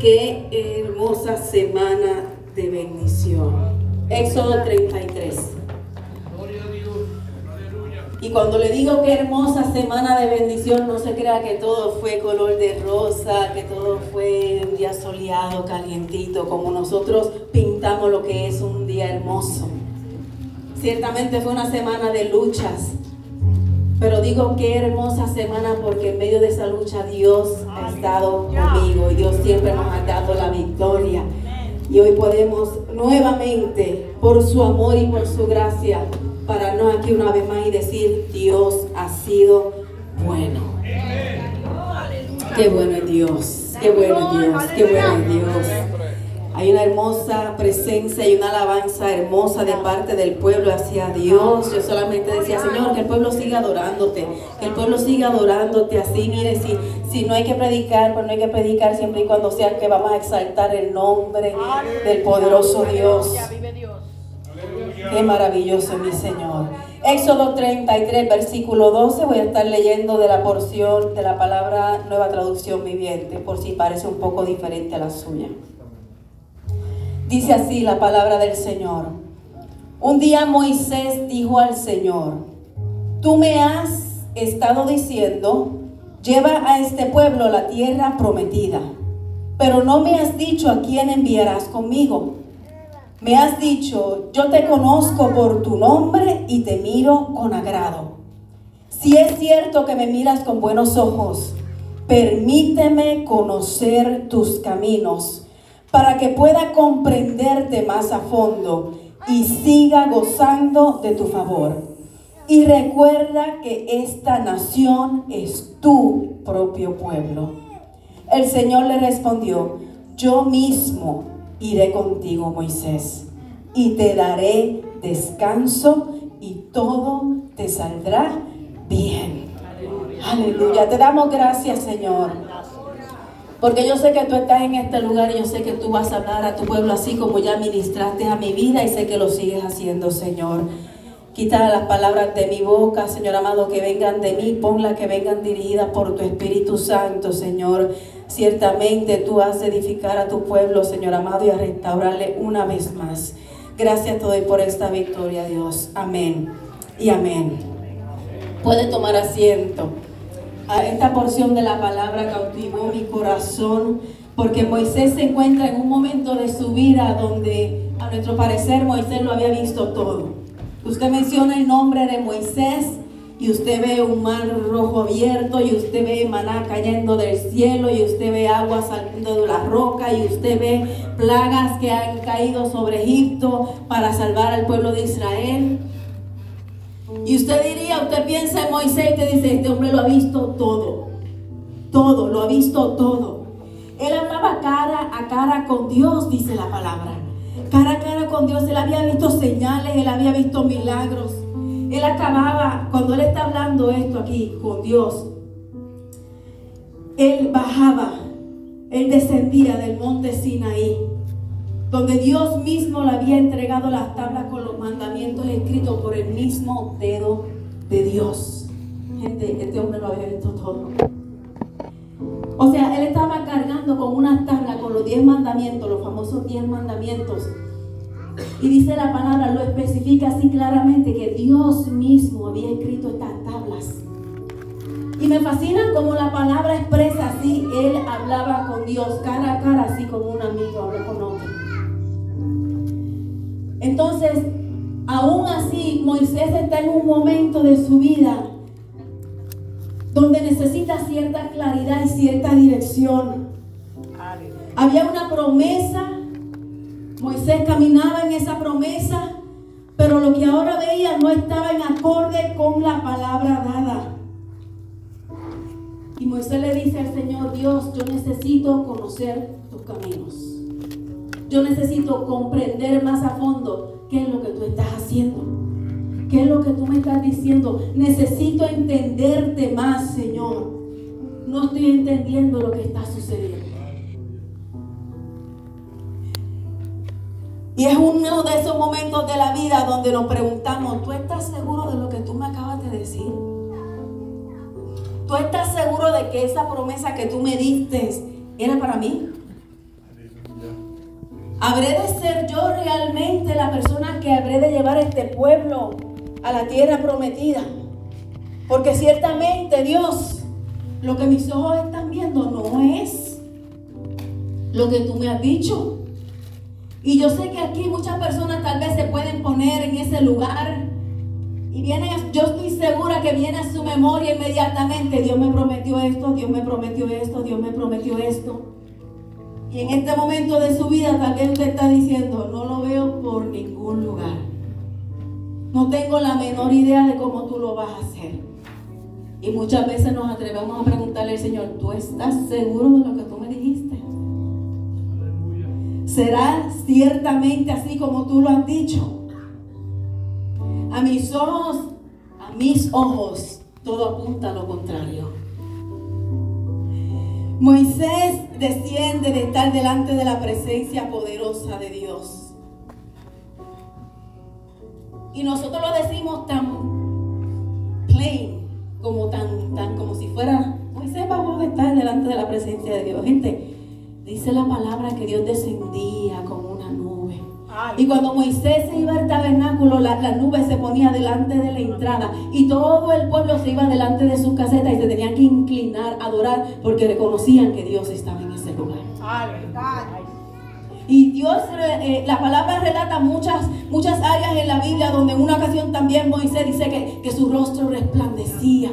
Qué hermosa semana de bendición. Éxodo 33. Y cuando le digo qué hermosa semana de bendición, no se crea que todo fue color de rosa, que todo fue un día soleado, calientito, como nosotros pintamos lo que es un día hermoso. Ciertamente fue una semana de luchas, pero digo qué hermosa semana porque en medio de esa lucha Dios ha estado conmigo y Dios siempre nos ha dado la victoria. Y hoy podemos nuevamente, por su amor y por su gracia, pararnos aquí una vez más y decir, Dios ha sido bueno. Qué bueno es Dios, qué bueno es Dios, qué bueno es Dios. Hay una hermosa presencia y una alabanza hermosa de parte del pueblo hacia Dios. Yo solamente decía, Señor, que el pueblo siga adorándote, que el pueblo siga adorándote así. Mire, si, si no hay que predicar, pues no hay que predicar siempre y cuando sea que vamos a exaltar el nombre del poderoso Dios. Qué maravilloso, mi Señor. Éxodo 33, versículo 12. Voy a estar leyendo de la porción de la palabra Nueva Traducción Viviente, por si parece un poco diferente a la suya. Dice así la palabra del Señor. Un día Moisés dijo al Señor, tú me has estado diciendo, lleva a este pueblo la tierra prometida, pero no me has dicho a quién enviarás conmigo. Me has dicho, yo te conozco por tu nombre y te miro con agrado. Si es cierto que me miras con buenos ojos, permíteme conocer tus caminos para que pueda comprenderte más a fondo y siga gozando de tu favor. Y recuerda que esta nación es tu propio pueblo. El Señor le respondió, yo mismo iré contigo, Moisés, y te daré descanso y todo te saldrá bien. Aleluya. Te damos gracias, Señor porque yo sé que tú estás en este lugar y yo sé que tú vas a hablar a tu pueblo así como ya ministraste a mi vida y sé que lo sigues haciendo, Señor. Quita las palabras de mi boca, Señor amado, que vengan de mí, ponlas que vengan dirigidas por tu Espíritu Santo, Señor. Ciertamente tú has de edificar a tu pueblo, Señor amado, y a restaurarle una vez más. Gracias te doy por esta victoria, Dios. Amén y amén. Puede tomar asiento esta porción de la palabra cautivó mi corazón porque Moisés se encuentra en un momento de su vida donde a nuestro parecer Moisés lo había visto todo. Usted menciona el nombre de Moisés y usted ve un mar rojo abierto y usted ve maná cayendo del cielo y usted ve agua saliendo de la roca y usted ve plagas que han caído sobre Egipto para salvar al pueblo de Israel. Y usted diría, usted piensa en Moisés y te dice, este hombre lo ha visto todo. Todo, lo ha visto todo. Él hablaba cara a cara con Dios, dice la palabra. Cara a cara con Dios. Él había visto señales, él había visto milagros. Él acababa, cuando él está hablando esto aquí con Dios, él bajaba, él descendía del monte Sinaí donde Dios mismo le había entregado las tablas con los mandamientos escritos por el mismo dedo de Dios. Gente, este hombre lo había visto todo. O sea, él estaba cargando con una tabla con los diez mandamientos, los famosos diez mandamientos. Y dice la palabra, lo especifica así claramente, que Dios mismo había escrito estas tablas. Y me fascina como la palabra expresa así, él hablaba con Dios cara a cara, así como un amigo habla con otro. Entonces, aún así, Moisés está en un momento de su vida donde necesita cierta claridad y cierta dirección. Había una promesa, Moisés caminaba en esa promesa, pero lo que ahora veía no estaba en acorde con la palabra dada. Y Moisés le dice al Señor, Dios, yo necesito conocer tus caminos. Yo necesito comprender más a fondo qué es lo que tú estás haciendo. ¿Qué es lo que tú me estás diciendo? Necesito entenderte más, Señor. No estoy entendiendo lo que está sucediendo. Y es uno de esos momentos de la vida donde nos preguntamos, ¿tú estás seguro de lo que tú me acabas de decir? ¿Tú estás seguro de que esa promesa que tú me diste era para mí? ¿Habré de ser yo realmente la persona que habré de llevar este pueblo a la tierra prometida? Porque ciertamente Dios, lo que mis ojos están viendo no es lo que tú me has dicho. Y yo sé que aquí muchas personas tal vez se pueden poner en ese lugar. Y viene, yo estoy segura que viene a su memoria inmediatamente. Dios me prometió esto, Dios me prometió esto, Dios me prometió esto. Y en este momento de su vida tal vez usted está diciendo, no lo veo por ningún lugar. No tengo la menor idea de cómo tú lo vas a hacer. Y muchas veces nos atrevemos a preguntarle al Señor, ¿tú estás seguro de lo que tú me dijiste? ¿Será ciertamente así como tú lo has dicho? A mis ojos, a mis ojos, todo apunta a lo contrario. Moisés desciende de estar delante de la presencia poderosa de Dios. Y nosotros lo decimos tan plain, como tan, tan como si fuera, Moisés vamos a estar delante de la presencia de Dios. Gente, Dice la palabra que Dios descendía nube. Y cuando Moisés se iba al tabernáculo, la, nube se ponía delante de la entrada y todo el pueblo se iba delante de sus casetas y se tenían que inclinar, adorar, porque reconocían que Dios estaba en ese lugar. Y Dios, eh, la palabra relata muchas, muchas áreas en la Biblia donde en una ocasión también Moisés dice que, que su rostro resplandecía.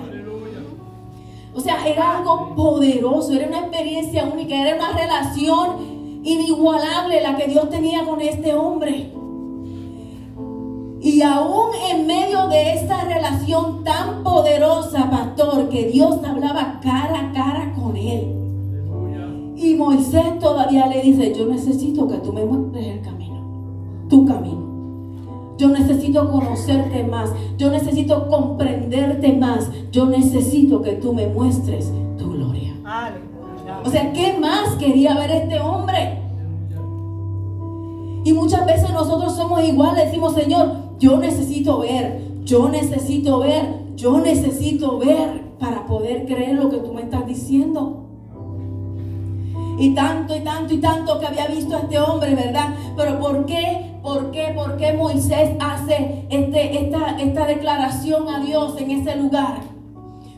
O sea, era algo poderoso, era una experiencia única, era una relación inigualable la que Dios tenía con este hombre. Y aún en medio de esta relación tan poderosa, pastor, que Dios hablaba cara a cara con él. Y Moisés todavía le dice, yo necesito que tú me muestres el camino, tu camino. Yo necesito conocerte más. Yo necesito comprenderte más. Yo necesito que tú me muestres tu gloria. O sea, ¿qué más quería ver este hombre? Y muchas veces nosotros somos iguales. Decimos, Señor, yo necesito ver. Yo necesito ver. Yo necesito ver para poder creer lo que tú me estás diciendo. Y tanto y tanto y tanto que había visto a este hombre, ¿verdad? Pero ¿por qué ¿Por qué? ¿Por qué Moisés hace este, esta, esta declaración a Dios en ese lugar?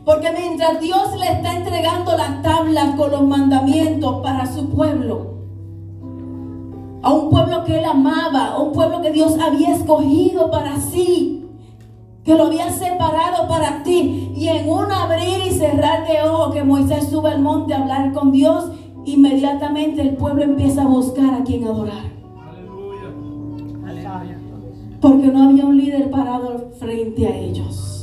Porque mientras Dios le está entregando las tablas con los mandamientos para su pueblo, a un pueblo que él amaba, a un pueblo que Dios había escogido para sí, que lo había separado para ti, y en un abrir y cerrar de ojos que Moisés sube al monte a hablar con Dios, inmediatamente el pueblo empieza a buscar a quien adorar. Porque no había un líder parado frente a ellos.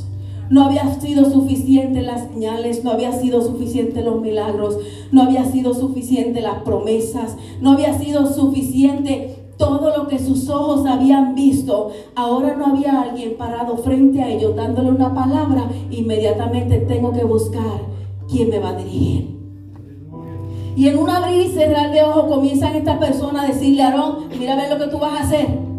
No había sido suficiente las señales, no había sido suficiente los milagros, no había sido suficiente las promesas, no había sido suficiente todo lo que sus ojos habían visto. Ahora no había alguien parado frente a ellos dándole una palabra. Inmediatamente tengo que buscar quién me va a dirigir. Y en un abrir y cerrar de ojos comienzan estas personas a decirle a Aarón, mira a ver lo que tú vas a hacer.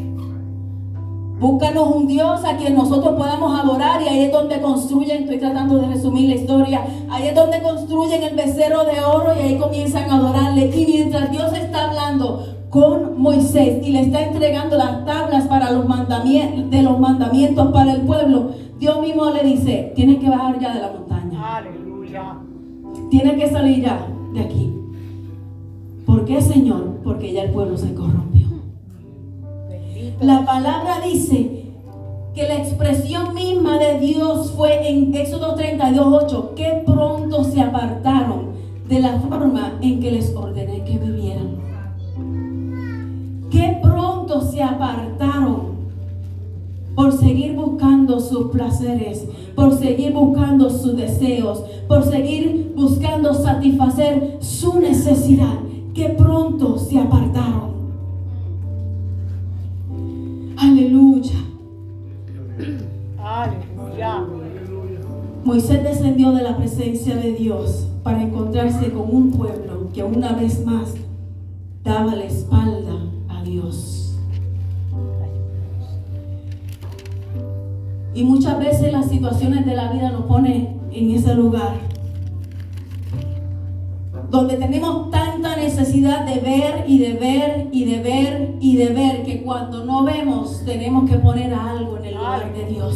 Búscanos un Dios a quien nosotros podamos adorar y ahí es donde construyen, estoy tratando de resumir la historia, ahí es donde construyen el becerro de oro y ahí comienzan a adorarle. Y mientras Dios está hablando con Moisés y le está entregando las tablas para los mandamientos, de los mandamientos para el pueblo, Dios mismo le dice, tienes que bajar ya de la montaña. Aleluya. Tienes que salir ya de aquí. ¿Por qué, Señor? Porque ya el pueblo se corrompió. La palabra dice que la expresión misma de Dios fue en Éxodo 32, 8, que pronto se apartaron de la forma en que les ordené que vivieran. Que pronto se apartaron por seguir buscando sus placeres, por seguir buscando sus deseos, por seguir buscando satisfacer su necesidad. Que pronto se apartaron. De la presencia de Dios para encontrarse con un pueblo que una vez más daba la espalda a Dios. Y muchas veces las situaciones de la vida nos ponen en ese lugar donde tenemos tanta necesidad de ver y de ver y de ver y de ver que cuando no vemos tenemos que poner algo en el lugar de Dios.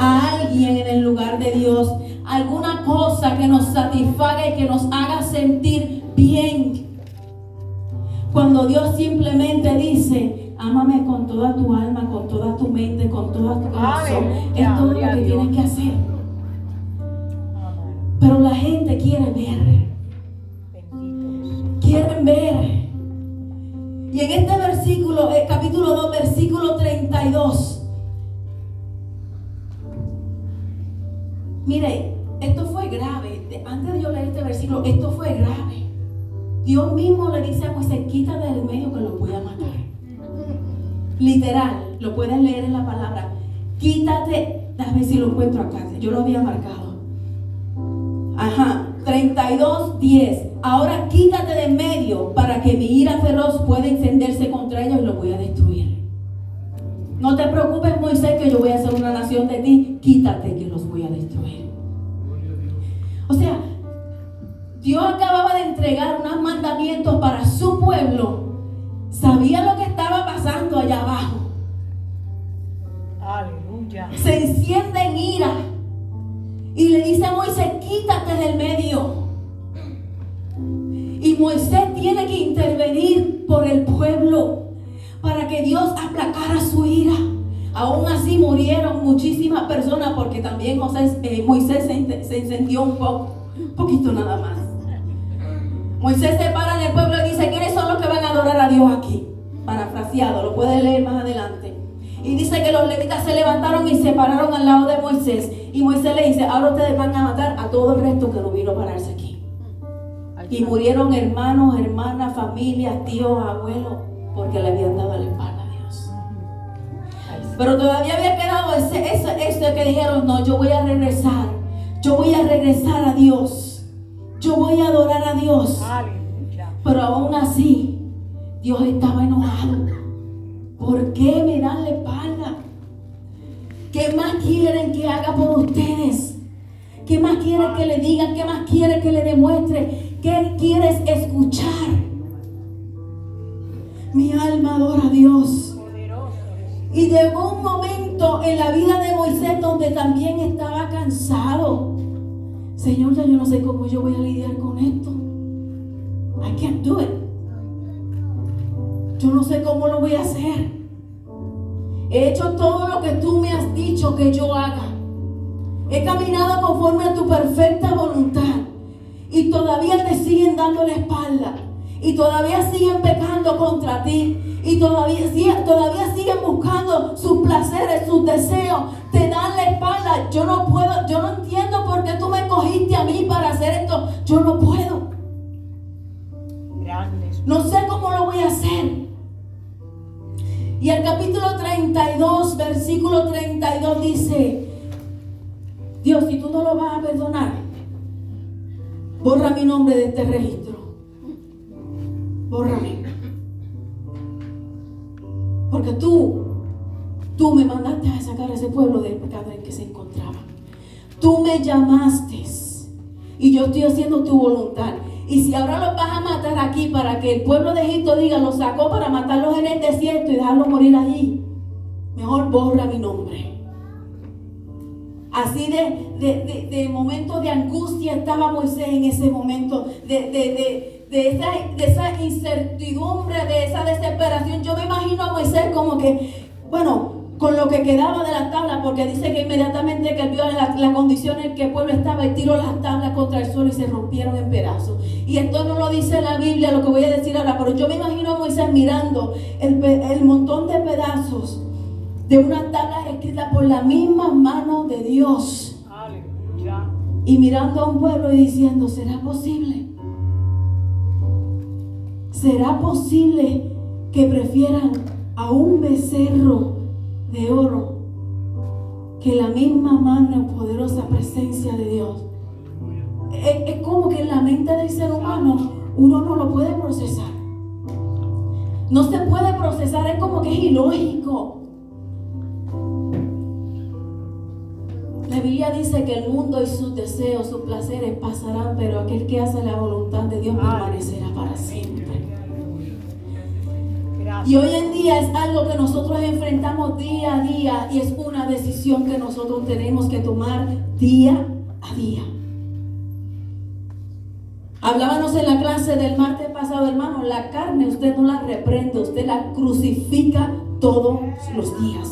A alguien en el lugar de Dios. Alguna cosa que nos satisfaga y que nos haga sentir bien. Cuando Dios simplemente dice, ámame con toda tu alma, con toda tu mente, con toda tu corazón. Es todo lo que tienes que hacer. Pero la gente quiere ver quieren ver. Y en este versículo, el capítulo 2, versículo 32. Mire, esto fue grave. Antes de yo leer este versículo, esto fue grave. Dios mismo le dice a Moisés, quítate del medio que lo voy a matar. Literal, lo puedes leer en la palabra. Quítate, déjame si lo encuentro acá. Yo lo había marcado. Ajá, 32, 10. Ahora quítate de medio para que mi ira feroz pueda encenderse contra ellos y los voy a destruir. No te preocupes, Moisés, que yo voy a hacer una nación de ti. Quítate que los voy a destruir. O sea, Dios acababa de entregar unos mandamientos para su pueblo. Sabía lo que estaba pasando allá abajo. Aleluya. Se enciende en ira. Y le dice a Moisés, quítate del medio. Y Moisés tiene que intervenir por el pueblo para que Dios aplacara su ira. Aún así murieron muchísimas personas porque también eh, Moisés se, encendió un poco, un poquito nada más. Moisés se para en el pueblo y dice, ¿quiénes son los que van a adorar a Dios aquí? Parafraseado, lo puede leer más adelante. Y dice que los levitas se levantaron y se pararon al lado de Moisés. Y Moisés le dice, ahora ustedes van a matar a todo el resto que no vino a pararse aquí. Y murieron hermanos, hermanas, familias, tíos, abuelos, porque le habían dado la espalda a Dios. Pero todavía había quedado ese, ese, que dijeron, no, yo voy a regresar. Yo voy a regresar a Dios. Yo voy a adorar a Dios. Pero aún así, Dios estaba enojado. ¿Por qué me dan la espalda? ¿Qué más quieren que haga por ustedes? ¿Qué más quieren que le digan? ¿Qué más quieren que le demuestre? ¿Qué quieres escuchar? Mi alma adora a Dios. Y llegó un momento en la vida de Moisés donde también estaba cansado. Señor, ya yo no sé cómo yo voy a lidiar con esto. I can't do it. Yo no sé cómo lo voy a hacer. He hecho todo lo que tú me has dicho que yo haga. He caminado conforme a tu perfecta voluntad y todavía te siguen dando la espalda y todavía siguen pecando contra ti y todavía, todavía siguen buscando sus placeres, sus deseos, te dan la espalda. Yo no puedo, yo no entiendo por qué tú me cogiste a mí para hacer esto. Yo no puedo. No sé cómo lo voy a hacer. Y el capítulo 32, versículo 32 dice, Dios, si tú no lo vas a perdonar, Borra mi nombre de este registro. Bórrame. Porque tú, tú me mandaste a sacar a ese pueblo del pecado en que se encontraba. Tú me llamaste y yo estoy haciendo tu voluntad. Y si ahora los vas a matar aquí para que el pueblo de Egipto diga, lo sacó para matarlos en el desierto y dejarlos morir allí, mejor borra mi nombre. Así de, de, de, momentos de angustia estaba Moisés en ese momento, de, esa, de esa incertidumbre, de esa desesperación. Yo me imagino a Moisés como que, bueno, con lo que quedaba de la tabla, porque dice que inmediatamente que él vio la, condición en que el pueblo estaba, y tiró las tablas contra el suelo y se rompieron en pedazos. Y esto no lo dice la Biblia, lo que voy a decir ahora, pero yo me imagino a Moisés mirando el, el montón de pedazos de una tabla escrita por la misma mano de Dios. Y mirando a un pueblo y diciendo, ¿será posible? ¿Será posible que prefieran a un becerro de oro que la misma mano poderosa presencia de Dios? Es, es como que en la mente del ser humano uno no lo puede procesar. No se puede procesar, es como que es ilógico. La Biblia dice que el mundo y sus deseos, sus placeres pasarán, pero aquel que hace la voluntad de Dios permanecerá para siempre. Y hoy en día es algo que nosotros enfrentamos día a día y es una decisión que nosotros tenemos que tomar día a día. Hablábamos en la clase del martes pasado, hermano, la carne usted no la reprende, usted la crucifica todos los días.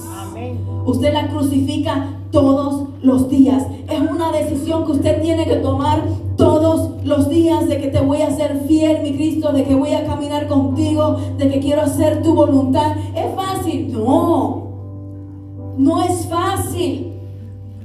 Usted la crucifica todos los días. Es una decisión que usted tiene que tomar todos los días de que te voy a ser fiel, mi Cristo, de que voy a caminar contigo, de que quiero hacer tu voluntad. ¿Es fácil? No. No es fácil.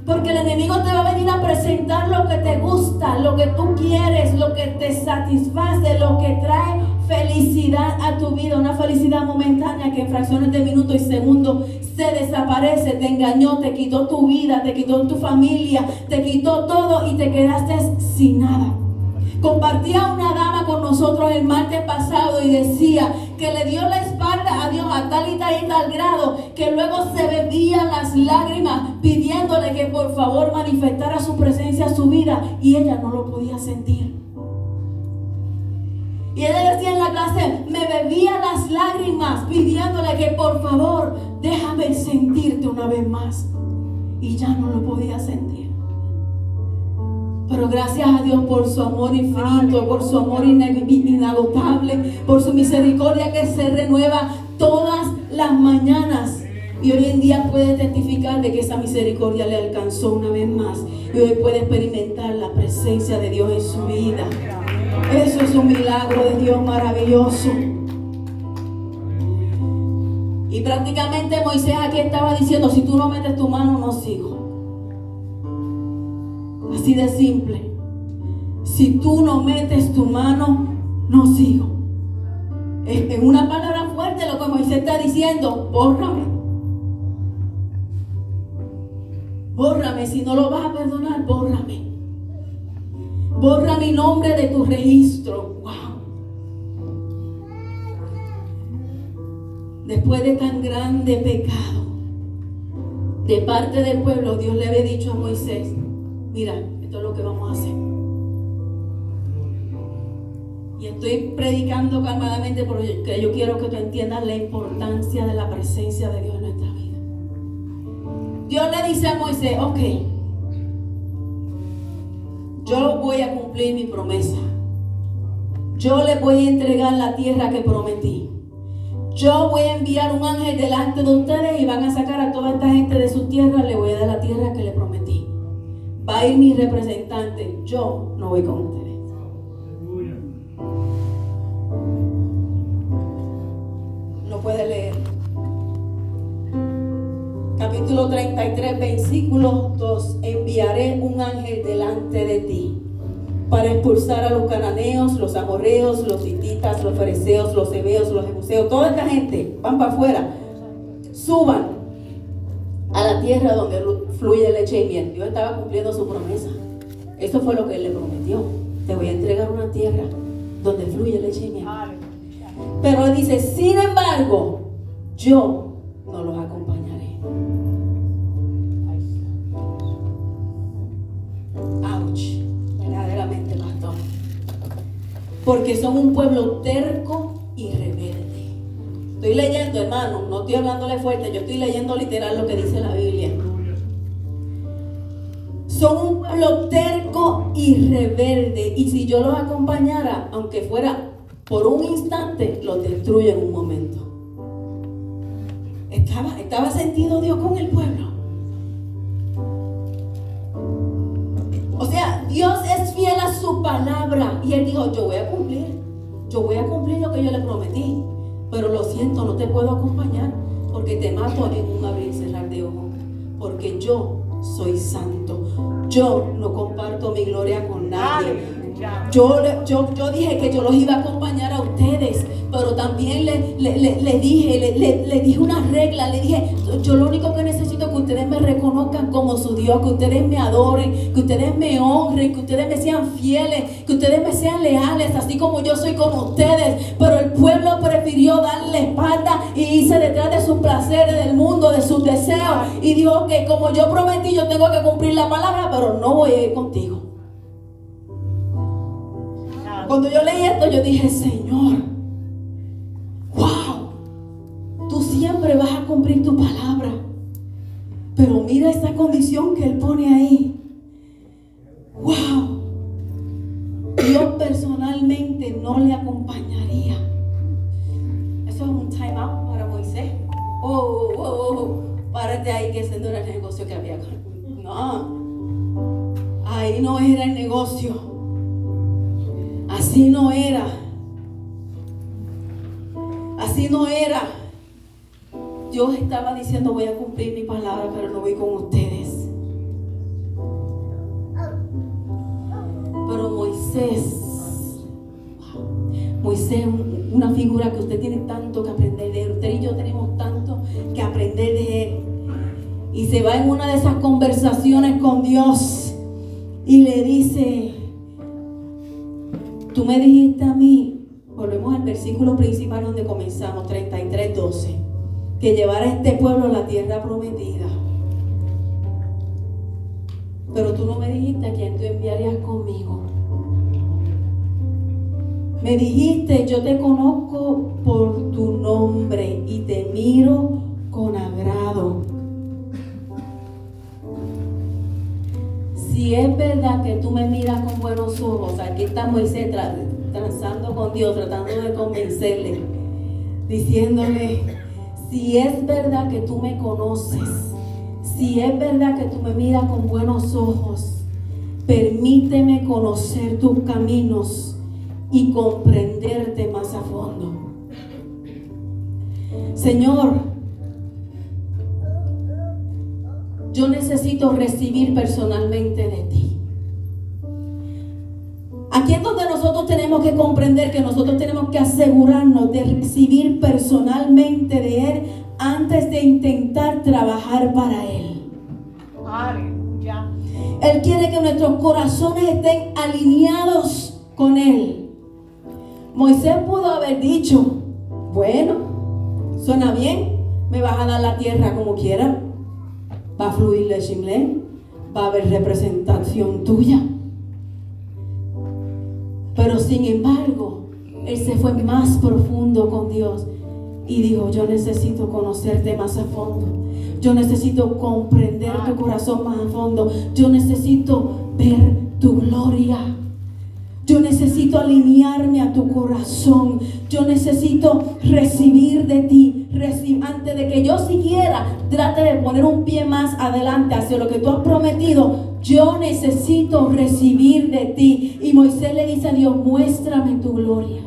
Porque el enemigo te va a venir a presentar lo que te gusta, lo que tú quieres, lo que te satisface, lo que trae felicidad a tu vida, una felicidad momentánea que en fracciones de minutos y segundos se desaparece, te engañó, te quitó tu vida, te quitó tu familia, te quitó todo y te quedaste sin nada. Compartía una dama con nosotros el martes pasado y decía que le dio la espalda a Dios a tal y tal y tal grado que luego se bebía las lágrimas pidiéndole que por favor manifestara su presencia a su vida y ella no lo podía sentir. Y ella decía en la clase, me bebía las lágrimas pidiéndole que por favor déjame sentirte una vez más. Y ya no lo podía sentir. Pero gracias a Dios por su amor infinito, por su amor inagotable, por su misericordia que se renueva todas las mañanas. Y hoy en día puede testificar de que esa misericordia le alcanzó una vez más. Y hoy puede experimentar la presencia de Dios en su vida. Eso es un milagro de Dios maravilloso. Y prácticamente Moisés aquí estaba diciendo, si tú no metes tu mano, no sigo. Así de simple. Si tú no metes tu mano, no sigo. En una palabra fuerte lo que Moisés está diciendo, bórrame. Bórrame, si no lo vas a perdonar, bórrame. Borra mi nombre de tu registro. Wow. Después de tan grande pecado de parte del pueblo, Dios le había dicho a Moisés, mira, esto es lo que vamos a hacer. Y estoy predicando calmadamente porque yo quiero que tú entiendas la importancia de la presencia de Dios en nuestra vida. Dios le dice a Moisés, ok, yo voy a cumplir mi promesa. Yo le voy a entregar la tierra que prometí. Yo voy a enviar un ángel delante de ustedes y van a sacar a toda esta gente de su tierra. Le voy a dar la tierra que le prometí. Va a ir mi representante. Yo no voy con ustedes. No puede leer. Capítulo 33, versículo 2. Enviaré un ángel delante de ti para expulsar a los cananeos, los amorreos, los hititas, los fariseos, los hebeos, los jebuseos, toda esta gente, van para afuera, suban a la tierra donde fluye leche y miel. Dios estaba cumpliendo su promesa. Eso fue lo que él le prometió. Te voy a entregar una tierra donde fluye leche y miel. Pero dice, sin embargo, yo no los acompañaré. porque son un pueblo terco. Leyendo, hermano, no estoy hablándole fuerte, yo estoy leyendo literal lo que dice la Biblia. Son un pueblo terco y rebelde. Y si yo los acompañara, aunque fuera por un instante, los destruyo en un momento. Estaba, estaba sentido Dios con el pueblo. O sea, Dios es fiel a su palabra. Y Él dijo, yo voy a cumplir. Yo voy a cumplir lo que yo le prometí. Pero lo siento, no te puedo acompañar porque te mato en un abrir y cerrar de ojos. Porque yo soy santo. Yo no comparto mi gloria con nadie. Yo, yo, yo dije que yo los iba a acompañar a ustedes, pero también le, le, dije, le, dije una regla, le dije, yo lo único que necesito es que ustedes me reconozcan como su Dios, que ustedes me adoren, que ustedes me honren, que ustedes me sean fieles, que ustedes me sean leales, así como yo soy con ustedes. Pero el pueblo prefirió darle espalda y irse detrás de sus placeres del mundo, de sus deseos. Y dijo que como yo prometí, yo tengo que cumplir la palabra, pero no voy a ir contigo. Cuando yo leí esto, yo dije, Señor, cumplir tu palabra. Pero mira esta condición que él pone ahí. ¡Wow! Dios personalmente no le acompañaría. Eso es un time out para Moisés. Oh, oh, oh, oh. párate ahí que ese no era el negocio que había. No, ahí no era el negocio. Así no era. Así no era. Dios estaba diciendo voy a cumplir mi palabra, pero no voy con ustedes. Pero Moisés, Moisés, una figura que usted tiene tanto que aprender de él. Usted y yo tenemos tanto que aprender de él. Y se va en una de esas conversaciones con Dios y le dice, tú me dijiste a mí, volvemos al versículo principal donde comenzamos, 33, 12, que llevara a este pueblo a la tierra prometida. Pero tú no me dijiste a quién tú enviarías conmigo. Me dijiste, yo te conozco por tu nombre y te miro con agrado. Si es verdad que tú me miras con buenos ojos, aquí está Moisés transando con Dios, tratando de convencerle, diciéndole, si es verdad que tú me conoces, si es verdad que tú me miras con buenos ojos, permíteme conocer tus caminos y comprenderte más a fondo. Señor, yo necesito recibir personalmente de ti. Aquí es donde nosotros tenemos que comprender que nosotros tenemos que asegurarnos de recibir personalmente de Él antes de intentar trabajar para Él. Él quiere que nuestros corazones estén alineados con Él. Moisés pudo haber dicho, bueno, suena bien, me vas a dar la tierra como quiera, va a fluir el va a haber representación tuya. Pero sin embargo, él se fue más profundo con Dios y dijo, yo necesito conocerte más a fondo. Yo necesito comprender tu corazón más a fondo. Yo necesito ver tu gloria. Yo necesito alinearme a tu corazón. Yo necesito recibir de ti. Antes de que yo siquiera trate de poner un pie más adelante hacia lo que tú has prometido, yo necesito recibir de ti. Y Moisés le dice a Dios, muéstrame tu gloria.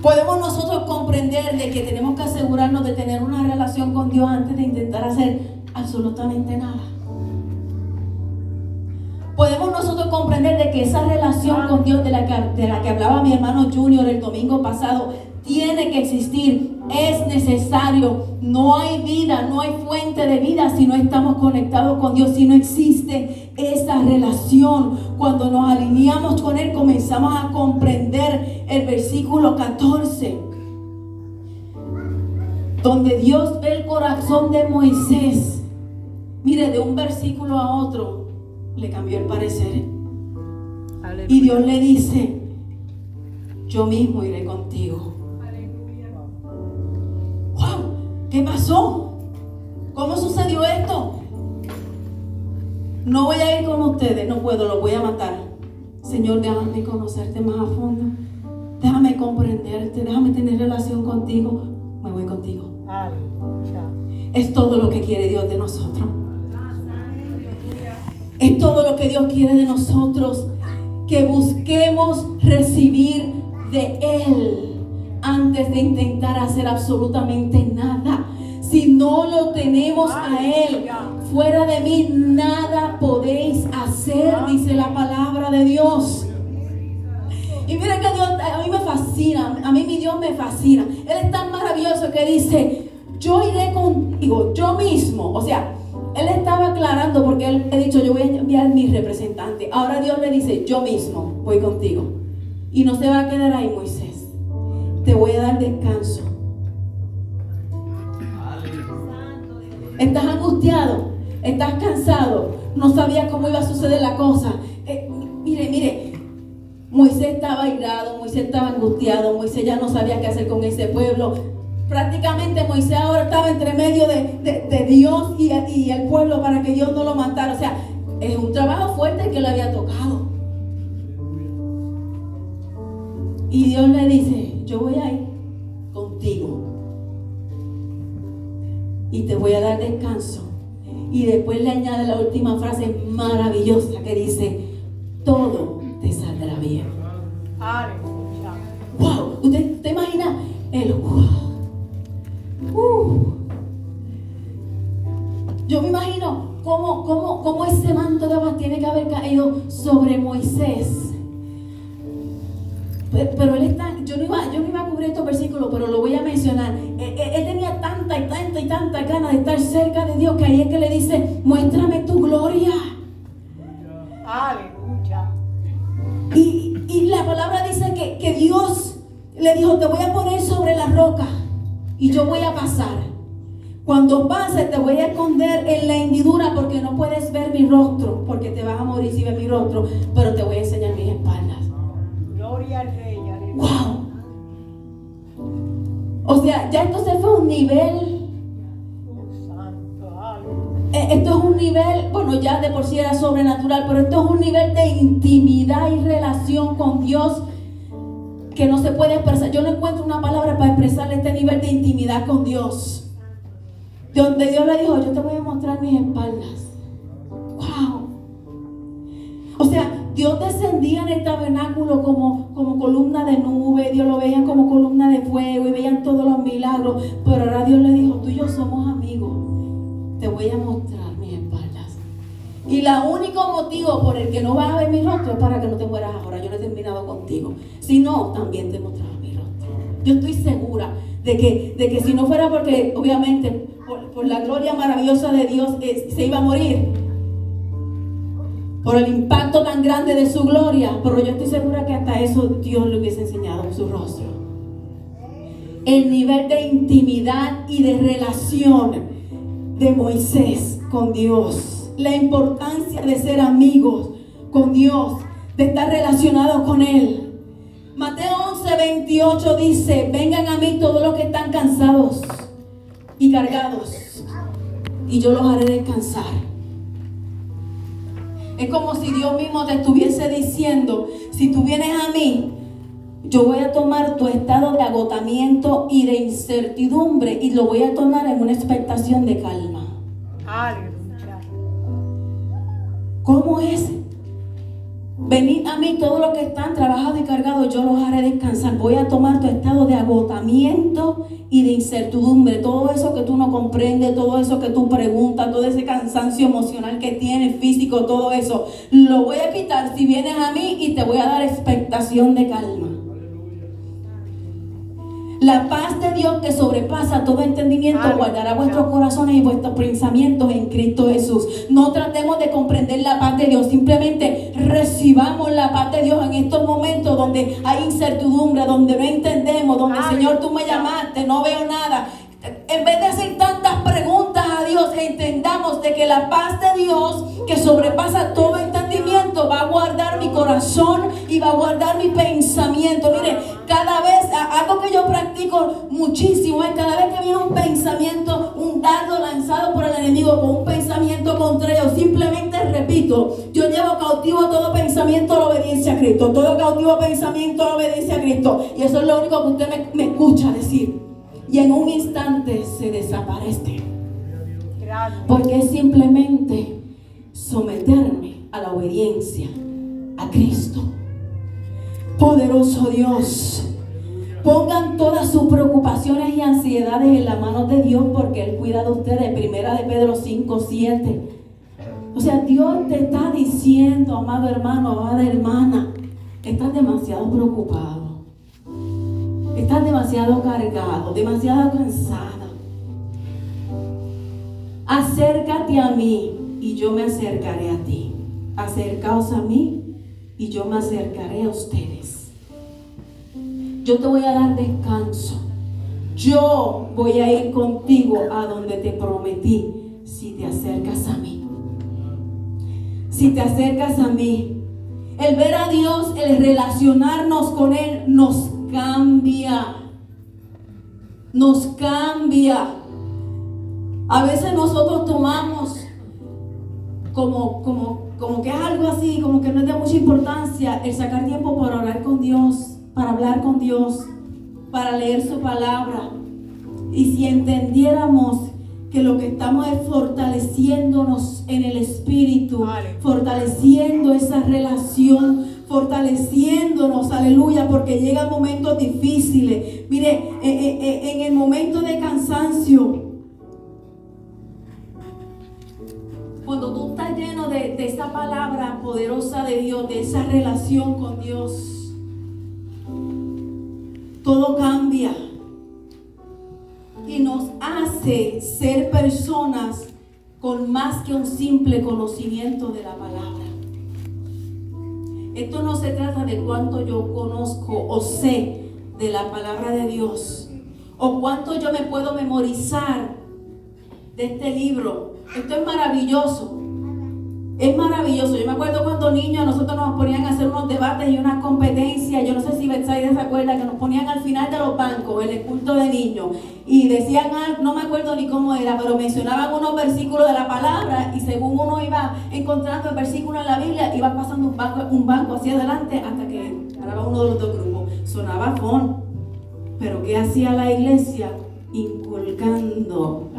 Podemos nosotros comprender de que tenemos que asegurarnos de tener una relación con Dios antes de intentar hacer absolutamente nada. Podemos nosotros comprender de que esa relación con Dios de la que, de la que hablaba mi hermano Junior el domingo pasado tiene que existir, es necesario. No hay vida, no hay fuente de vida si no estamos conectados con Dios, si no existe esa relación. Cuando nos alineamos con Él, comenzamos a comprender el versículo 14, donde Dios ve el corazón de Moisés. Mire, de un versículo a otro le cambió el parecer. Y Dios le dice, yo mismo iré contigo. ¿Qué pasó? ¿Cómo sucedió esto? No voy a ir con ustedes, no puedo, los voy a matar. Señor, déjame conocerte más a fondo. Déjame comprenderte, déjame tener relación contigo. Me voy contigo. Es todo lo que quiere Dios de nosotros. Es todo lo que Dios quiere de nosotros. Que busquemos recibir de Él antes de intentar hacer absolutamente nada. Si no lo tenemos a Él, fuera de mí nada podéis hacer, dice la palabra de Dios. Y miren que Dios a mí me fascina, a mí mi Dios me fascina. Él es tan maravilloso que dice, yo iré contigo, yo mismo. O sea, él estaba aclarando porque él ha dicho, yo voy a enviar mi representante. Ahora Dios le dice, yo mismo voy contigo. Y no se va a quedar ahí Moisés te voy a dar descanso. Estás angustiado, estás cansado, no sabías cómo iba a suceder la cosa. Eh, mire, mire, Moisés estaba airado, Moisés estaba angustiado, Moisés ya no sabía qué hacer con ese pueblo. prácticamente Moisés ahora estaba entre medio de, Dios y, y, el pueblo para que Dios no lo matara. O sea, es un trabajo fuerte que le había tocado. Y Dios le dice, yo voy a ir Y te voy a dar descanso. Y después le añade la última frase maravillosa que dice, todo te saldrá bien. Wow, ¿usted, imagina el wow? Uh. Yo me imagino cómo, cómo, cómo ese manto de agua tiene que haber caído sobre Moisés pero él está, yo no, iba, yo no iba a cubrir estos versículos, pero lo voy a mencionar. Él, e, él, tenía tanta y tanta y tanta ganas de estar cerca de Dios que ahí es que le dice, muéstrame tu gloria. Aleluya. Y, y la palabra dice que, que Dios le dijo, te voy a poner sobre la roca y yo voy a pasar. Cuando pases te voy a esconder en la hendidura porque no puedes ver mi rostro, porque te vas a morir si ves mi rostro, pero te voy a enseñar. Gloria al ¡Wow! O sea, ya esto se fue un nivel. Eh, esto es un nivel, bueno, ya de por sí era sobrenatural, pero esto es un nivel de intimidad y relación con Dios que no se puede expresar. Yo no encuentro una palabra para expresar este nivel de intimidad con Dios. Donde Dios le dijo, yo te voy a mostrar mis espaldas. ¡Wow! O sea, Dios descendía en el tabernáculo como, como columna de nube, Dios lo veían como columna de fuego y veían todos los milagros. Pero ahora Dios le dijo, tú y yo somos amigos, te voy a mostrar mis espaldas. Y el único motivo por el que no vas a ver mi rostro es para que no te mueras ahora. Yo no he terminado contigo. Si no, también te mostraba mi rostro. Yo estoy segura de que, de que si no fuera porque, obviamente, por, la gloria maravillosa de Dios eh, se iba a morir, por el impacto tan grande de su gloria, pero yo estoy segura que hasta eso Dios le hubiese enseñado en su rostro. El nivel de intimidad y de relación de Moisés con Dios, la importancia de ser amigos con Dios, de estar relacionados con Él. Mateo 11, 28 dice, vengan a mí todos los que están cansados y cargados, y yo los haré descansar. Es como si Dios mismo te estuviese diciendo, si tú vienes a mí, yo voy a tomar tu estado de agotamiento y de incertidumbre y lo voy a tomar en una expectación de calma. ¿Cómo es Venid a mí todos los que están trabajados y cargados, yo los haré descansar. Voy a tomar tu estado de agotamiento y de incertidumbre, todo eso que tú no comprendes, todo eso que tú preguntas, todo ese cansancio emocional que tienes, físico, todo eso, lo voy a quitar si vienes a mí y te voy a dar expectación de calma. La paz de Dios que sobrepasa todo entendimiento guardará vuestros corazones y vuestros pensamientos en Cristo Jesús. No tratemos de comprender la paz de Dios, simplemente recibamos la paz de Dios en estos momentos donde hay incertidumbre, donde no entendemos, donde Señor tú me llamaste, no veo nada. En vez de hacer tantas preguntas a Dios, entendamos de que la paz de Dios que sobrepasa todo entendimiento va a guardar mi corazón y va a guardar mi pensamiento. Mire, cada vez, algo que yo practico muchísimo es cada vez que viene un pensamiento, un dardo lanzado por el enemigo con un pensamiento contrario, simplemente repito, yo llevo cautivo todo pensamiento a la obediencia a Cristo, todo cautivo pensamiento a la obediencia a Cristo. Y eso es lo único que usted me, me escucha decir. Y en un instante se desaparece. Porque es simplemente someterme a la obediencia a Cristo. Poderoso Dios. Pongan todas sus preocupaciones y ansiedades en las manos de Dios porque Él cuida de ustedes. Primera de Pedro 5, 7. O sea, Dios te está diciendo, amado hermano, amada hermana, estás demasiado preocupado. Estás demasiado cargado, demasiado cansado. Acércate a mí y yo me acercaré a ti. Acercaos a mí y yo me acercaré a ustedes. Yo te voy a dar descanso. Yo voy a ir contigo a donde te prometí si te acercas a mí. Si te acercas a mí. El ver a Dios, el relacionarnos con Él nos cambia. nos cambia. A veces nosotros tomamos como, como, como que es algo así, como que no es de mucha importancia el sacar tiempo para orar con Dios, para hablar con Dios, para leer su palabra. Y si entendiéramos que lo que estamos es fortaleciéndonos en el espíritu, fortaleciendo esa relación, fortaleciéndonos, aleluya, porque llegan momentos difíciles. Mire, eh, eh, eh, en el momento de cansancio, cuando tú estás lleno de, esa palabra poderosa de Dios, de esa relación con Dios, todo cambia y nos hace ser personas con más que un simple conocimiento de la palabra. Esto no se trata de cuánto yo conozco o sé de la palabra de Dios o cuánto yo me puedo memorizar de este libro. Esto es maravilloso. Es maravilloso. Yo me acuerdo cuando niños nosotros nos ponían a hacer unos debates y una competencia. Yo no sé si Betsaida se acuerda que nos ponían al final de los bancos, el culto de niños. Y decían, no me acuerdo ni cómo era, pero mencionaban unos versículos de la palabra y según uno iba encontrando el versículo en la Biblia, iba pasando un banco, un banco hacia adelante hasta que ganaba uno de los dos grupos. Sonaba fon. Pero ¿qué hacía la iglesia? Inculcando,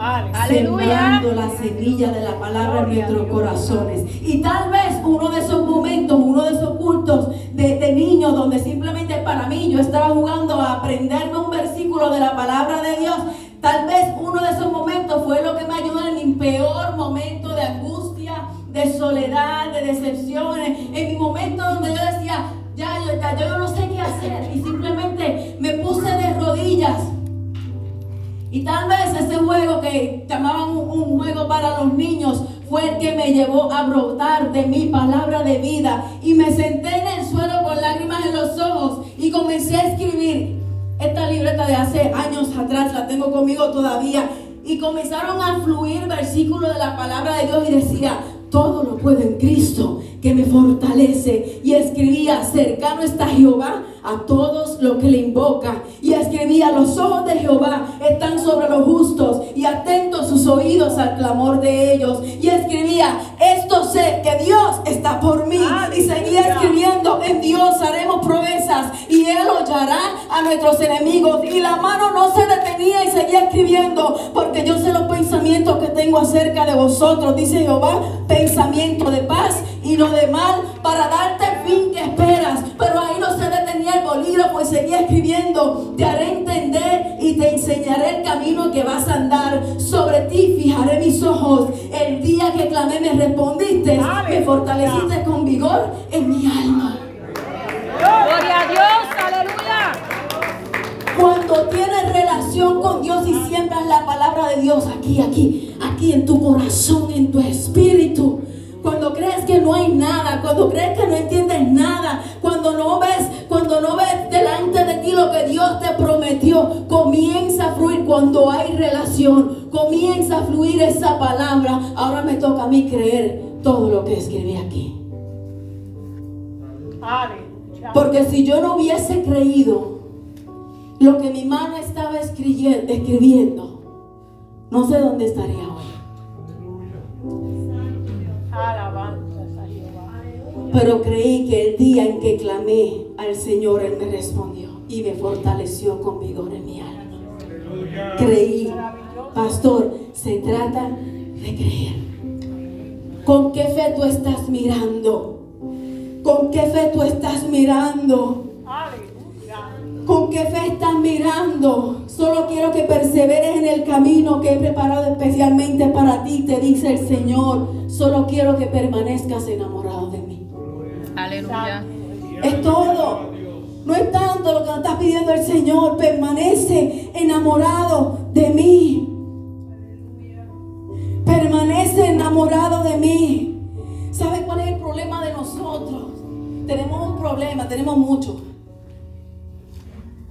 sembrando la semilla de la palabra en nuestros corazones. Y tal vez uno de esos momentos, uno de esos cultos de, de niños donde simplemente para mí yo estaba jugando a aprenderme un versículo de la palabra de Dios, tal vez uno de esos momentos fue lo que me ayudó en mi peor momento de angustia, de soledad, de decepciones, en mi momento donde yo decía, ya, yo, ya, yo no sé qué hacer y simplemente me puse de rodillas y tal vez ese juego que llamaban un, juego para los niños fue el que me llevó a brotar de mi palabra de vida. Y me senté en el suelo con lágrimas en los ojos y comencé a escribir. Esta libreta de hace años atrás la tengo conmigo todavía. Y comenzaron a fluir versículos de la palabra de Dios y decía, todo lo puedo en Cristo que me fortalece. Y escribía, cercano está Jehová a todos los que le invocan. Y escribía, los ojos de Jehová están sobre los justos y atentos sus oídos al clamor de ellos. Y escribía, esto sé que Dios está por mí. Y seguía escribiendo, en Dios haremos proezas y Él hollará a nuestros enemigos. Y la mano no se detenía y seguía escribiendo, porque yo sé los pensamientos que tengo acerca de vosotros, dice Jehová, pensamiento de paz y no de mal, para darte el fin que esperas. Pero ahí no se detenía el bolígrafo y seguía escribiendo, te haré entender y te enseñaré el camino que vas a andar. Sobre ti fijaré mis ojos. El día que clamé me respondiste, me fortaleciste con vigor en mi alma. Gloria a Dios, aleluya. Cuando tienes relación con Dios y siembras la palabra de Dios aquí, aquí, aquí en tu corazón, en tu espíritu cuando crees que no hay nada, cuando crees que no entiendes nada, cuando no ves, cuando no ves delante de ti lo que Dios te prometió, comienza a fluir cuando hay relación, comienza a fluir esa palabra. Ahora me toca a mí creer todo lo que escribí aquí. Porque si yo no hubiese creído lo que mi mano estaba escribiendo, no sé dónde estaría hoy. Pero creí que el día en que clamé al Señor, Él me respondió y me fortaleció con vigor en mi alma. Creí, pastor, se trata de creer. ¿Con qué fe tú estás mirando? ¿Con qué fe tú estás mirando? ¿Con qué fe estás mirando? Solo quiero que perseveres en el camino que he preparado especialmente para ti, te dice el Señor. Solo quiero que permanezcas enamorado de mí. Aleluya. Es todo. No es tanto lo que nos está pidiendo el Señor. Permanece enamorado de mí. Permanece enamorado de mí. ¿Sabe cuál es el problema de nosotros? Tenemos un problema, tenemos mucho.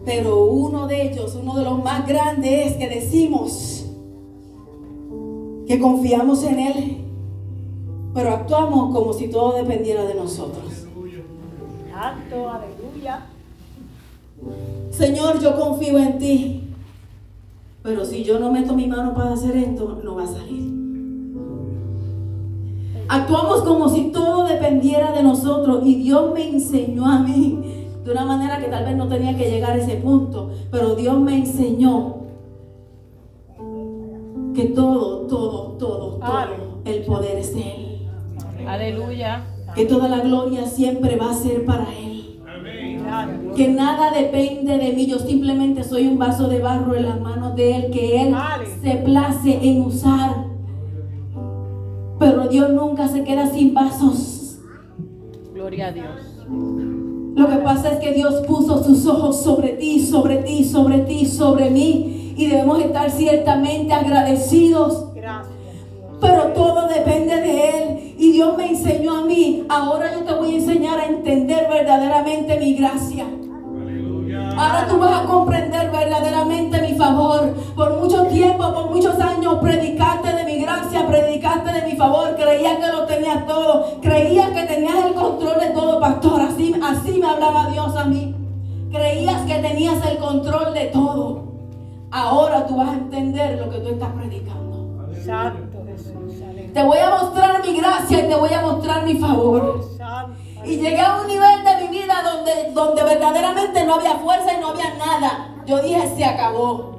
Pero uno de ellos, uno de los más grandes es que decimos que confiamos en Él, pero actuamos como si todo dependiera de nosotros. aleluya. Señor, yo confío en ti. Pero si yo no meto mi mano para hacer esto, no va a salir. Actuamos como si todo dependiera de nosotros y Dios me enseñó a mí de una manera que tal vez no tenía que llegar a ese punto, pero Dios me enseñó que todo, todo, todo, todo, el poder es de Él. Aleluya. Que toda la gloria siempre va a ser para Él. Que nada depende de mí, yo simplemente soy un vaso de barro en las manos de Él, que Él se place en usar. Pero Dios nunca se queda sin vasos. Gloria a Dios. Lo que pasa es que Dios puso sus ojos sobre ti, sobre ti, sobre ti, sobre mí. Y debemos estar ciertamente agradecidos. Pero todo depende de Él. Y Dios me enseñó a mí. Ahora yo te voy a enseñar a entender verdaderamente mi gracia. Ahora tú vas a comprender verdaderamente mi favor. Por mucho tiempo, por muchos años, predicaste de mi gracia, predicaste de mi favor. Creías que lo tenías todo. Creías que tenías el control de todo, pastor. Así, así me hablaba Dios a mí. Creías que tenías el control de todo. Ahora tú vas a entender lo que tú estás predicando. Jesús. Te voy a mostrar mi gracia y te voy a mostrar mi favor. Y llegué a un nivel de mi vida donde, donde verdaderamente no había fuerza y no había nada. Yo dije, se acabó.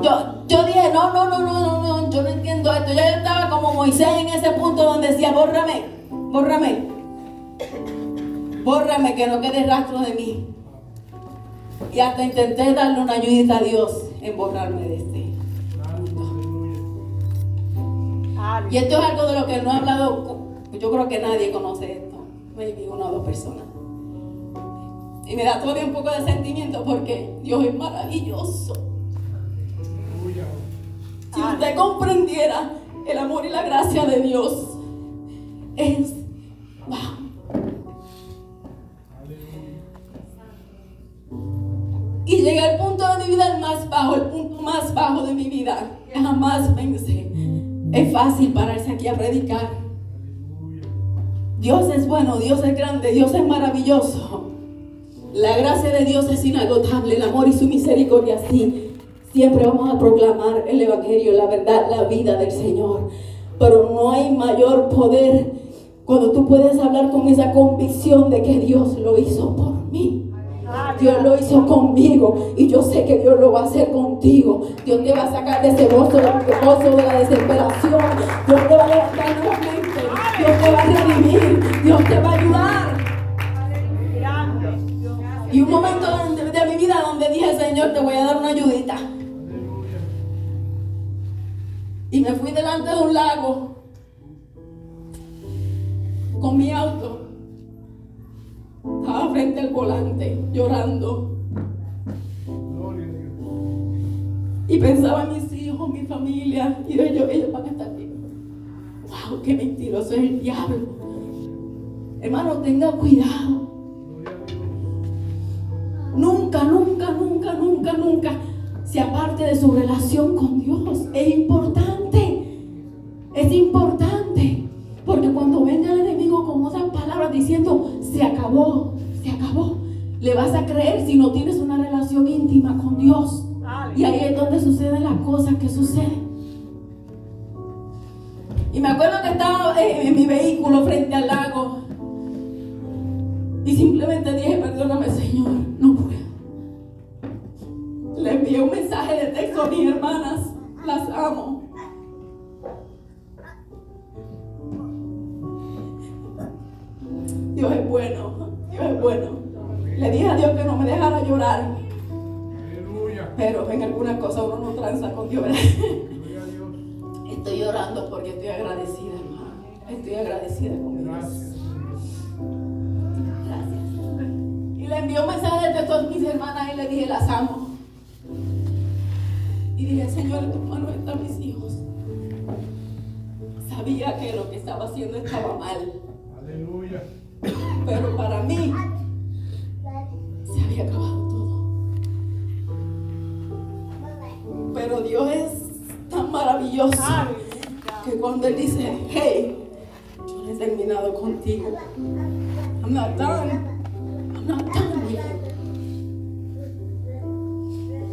Yo, yo dije, no, no, no, no, no, no, yo no entiendo esto. Ya yo estaba como Moisés en ese punto donde decía, bórrame, bórrame. Bórrame que no quede rastro de mí. Y hasta intenté darle una ayudita a Dios en borrarme de este Y esto es algo de lo que no he hablado yo creo que nadie conoce esto. Maybe una o dos personas. Y me da todavía un poco de sentimiento porque Dios es maravilloso. Si usted comprendiera el amor y la gracia de Dios, es wow. Y llegué al punto de mi vida el más bajo, el punto más bajo de mi vida. Jamás pensé. Es fácil pararse aquí a predicar. Dios es bueno, Dios es grande, Dios es maravilloso. La gracia de Dios es inagotable, el amor y su misericordia sí. Siempre vamos a proclamar el Evangelio, la verdad, la vida del Señor. Pero no hay mayor poder cuando tú puedes hablar con esa convicción de que Dios lo hizo por. Dios lo hizo conmigo y yo sé que Dios lo va a hacer contigo. Dios te va a sacar de ese gozo, de la desesperación. Dios te va a levantar nuevamente. Dios te va a redimir. Dios te va a ayudar. Y un momento de, mi vida donde dije, Señor, te voy a dar una ayudita. Y me fui delante de un lago con mi auto. Estaba frente al volante, llorando. Y pensaba en mis hijos, mi familia, y ellos, ellos van a estar aquí. ¡Wow! ¡Qué mentiroso es el diablo! Hermano, tenga cuidado. Nunca, nunca, nunca, nunca, nunca se aparte de su relación con Dios. Es importante. Es importante. Diciendo, se acabó, se acabó, le vas a creer si no tienes una relación íntima con Dios. Y ahí es donde suceden las cosas que suceden. Y me acuerdo que estaba en, mi vehículo frente al lago. Y simplemente dije, perdóname Señor, no puedo. Le envié un mensaje de texto a mis hermanas. Las amo. Dios que no me dejara llorar. Pero en algunas cosas uno no tranza con Dios. Estoy llorando porque estoy agradecida, hermano. Estoy agradecida con Dios. Gracias. Y le envió un mensaje de a mis hermanas y le dije, las amo. Y dije, Señor, en tus manos están mis hijos. Sabía que lo que estaba haciendo estaba mal. Aleluya. Pero para mí acabado todo. Pero Dios es tan maravilloso que cuando Él dice, hey, yo he terminado contigo. I'm not done. I'm not done with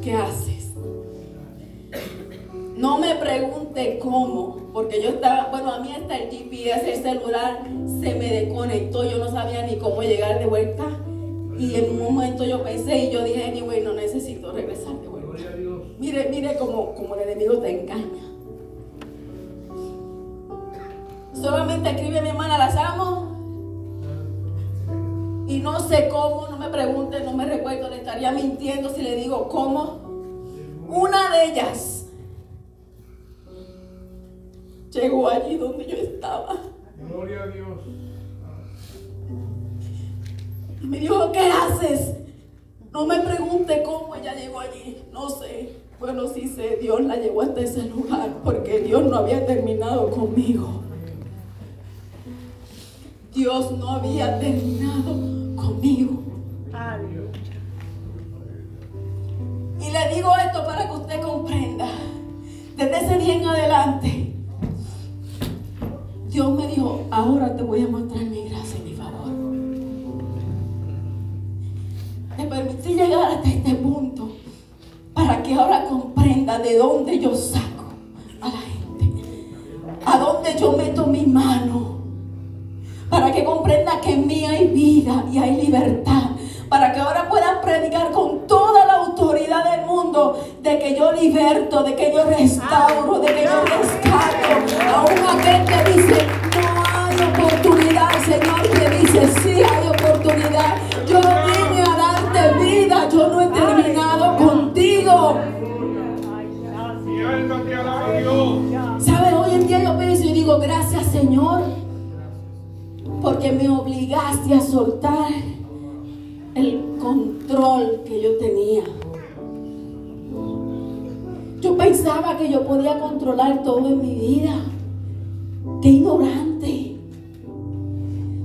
¿Qué haces? No me pregunte cómo, porque yo estaba, bueno, a mí hasta el GPS, el celular se me desconectó, yo no sabía ni cómo llegar de vuelta y en un momento yo pensé y yo dije, anyway, no necesito regresar de vuelta. Mire, mire cómo, como el enemigo te engaña. Solamente escribe mi hermana, las amo. Y no sé cómo, no me pregunte, no me recuerdo, le estaría mintiendo si le digo cómo. Una de ellas llegó allí donde yo estaba. Gloria a Dios. Y me dijo, ¿qué haces? No me pregunte cómo ella llegó allí. No sé. Bueno, sí sé, Dios la llevó hasta ese lugar porque Dios no había terminado conmigo. Dios no había terminado conmigo. Y le digo esto para que usted comprenda. Desde ese día en adelante, Dios me dijo, ahora te voy a mostrar hasta este punto para que ahora comprenda de dónde yo saco a la gente, a dónde yo meto mi mano para que comprenda que en mí hay vida y hay libertad, para que ahora puedan predicar con toda la autoridad del mundo de que yo liberto, de que yo restauro, de que yo rescato. Aún aquel que dice, no hay oportunidad, Señor que dice, sí hay oportunidad. Yo vine vida, yo no he terminado contigo. ¿Sabes? Hoy en día yo pienso y digo, gracias Señor porque me obligaste a soltar el control que yo tenía. Yo pensaba que yo podía controlar todo en mi vida. Qué ignorante.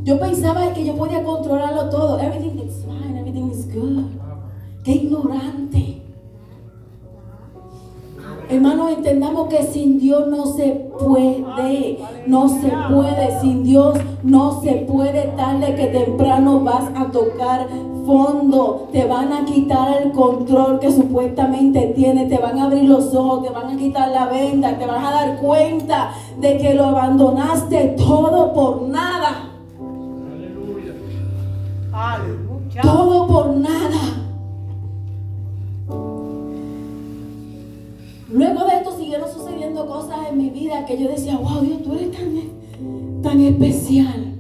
Yo pensaba que yo podía controlarlo todo. Everything is fine, everything is good. Qué ignorante. Hermanos, entendamos que sin Dios no se puede, no se puede, sin Dios no se puede, tarde que temprano vas a tocar fondo, te van a quitar el control que supuestamente tienes, te van a abrir los ojos, te van a quitar la venda, te vas a dar cuenta de que lo abandonaste todo por nada. Que yo decía, wow, Dios, tú eres tan, tan especial.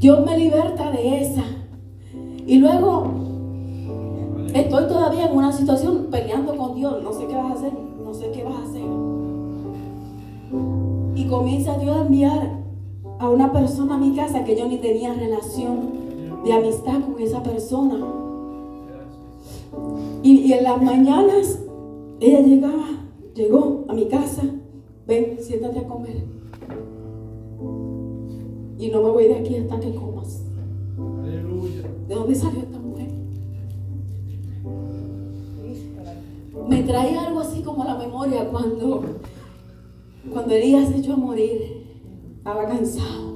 Dios me liberta de esa. Y luego estoy todavía en una situación peleando con Dios. No sé qué vas a hacer, no sé qué vas a hacer. Y comienza Dios a enviar a una persona a mi casa que yo ni tenía relación de amistad con esa persona. Y en las mañanas ella llegaba, llegó a mi casa, ven, siéntate a comer. Y no me voy de aquí hasta que comas. Aleluya. ¿De dónde salió esta mujer? Me trae algo así como la memoria cuando, cuando Elías se echó a morir, estaba cansado.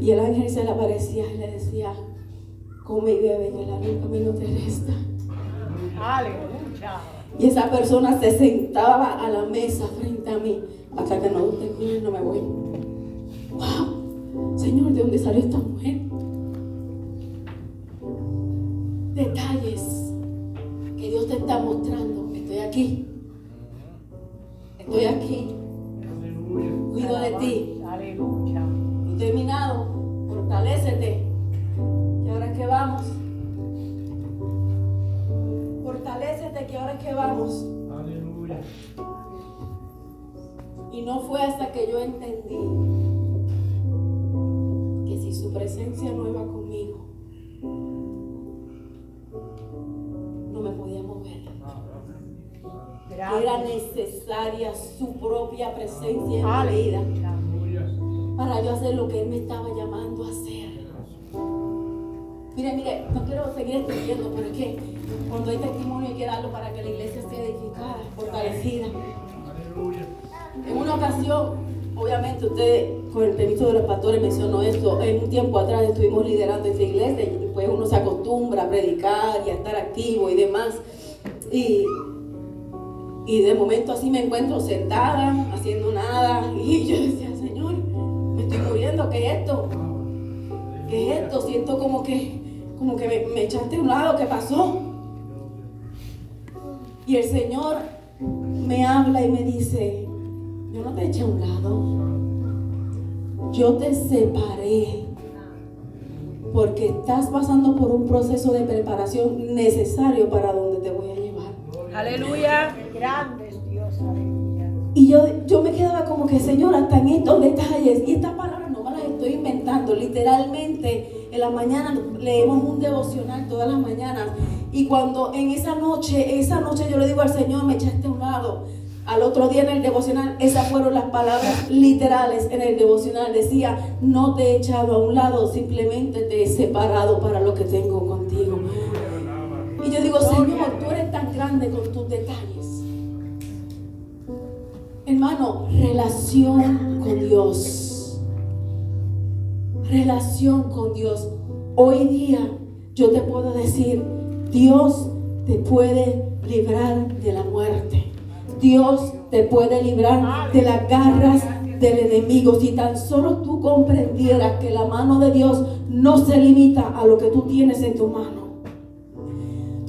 Y el ángel se le aparecía y le decía, come y bebe, que la luz camino te resta. Aleluya. Y esa persona se sentaba a la mesa frente a mí hasta que no termine, no me voy. ¡Wow! Señor, ¿de dónde salió esta mujer? Detalles que Dios te está mostrando. Estoy aquí. Estoy aquí. Cuido de ti. Aleluya. He terminado. Fortalécete. ¿Y ahora que vamos? Fortalécete que ahora es que vamos. Aleluya. Y no fue hasta que yo entendí que si su presencia no iba conmigo, no me podía mover. Era necesaria su propia presencia en mi vida para yo hacer lo que Él me estaba llamando a hacer. Mire, mire, no quiero seguir extendiendo, pero es que cuando hay testimonio hay que darlo para que la iglesia sea edificada, fortalecida. En una ocasión, obviamente usted con el permiso de los pastores mencionó esto, en un tiempo atrás estuvimos liderando esta iglesia y pues uno se acostumbra a predicar y a estar activo y demás. Y, Y de momento así me encuentro sentada, haciendo nada. Y yo decía, Señor, me estoy muriendo, ¿qué es esto? ¿Qué es esto? Siento como que, como que me, me echaste a un lado, ¿qué pasó? Y el Señor me habla y me dice, yo no te eché a un lado, yo te separé porque estás pasando por un proceso de preparación necesario para donde te voy a llevar. Aleluya. Grande Dios, aleluya. Y yo, yo me quedaba como que, Señor, hasta en estos detalles, y estas palabras no me las estoy inventando, literalmente en la mañana leemos un devocional todas las mañanas, y cuando en esa noche, esa noche yo le digo al Señor, me echaste a un lado, al otro día en el devocional, esas fueron las palabras literales en el devocional. Decía, no te he echado a un lado, simplemente te he separado para lo que tengo contigo. Y yo digo, Señor, tú eres tan grande con tus detalles. Hermano, relación con Dios. Relación con Dios. Hoy día yo te puedo decir, Dios te puede librar de la muerte. Dios te puede librar de las garras del enemigo. Si tan solo tú comprendieras que la mano de Dios no se limita a lo que tú tienes en tu mano.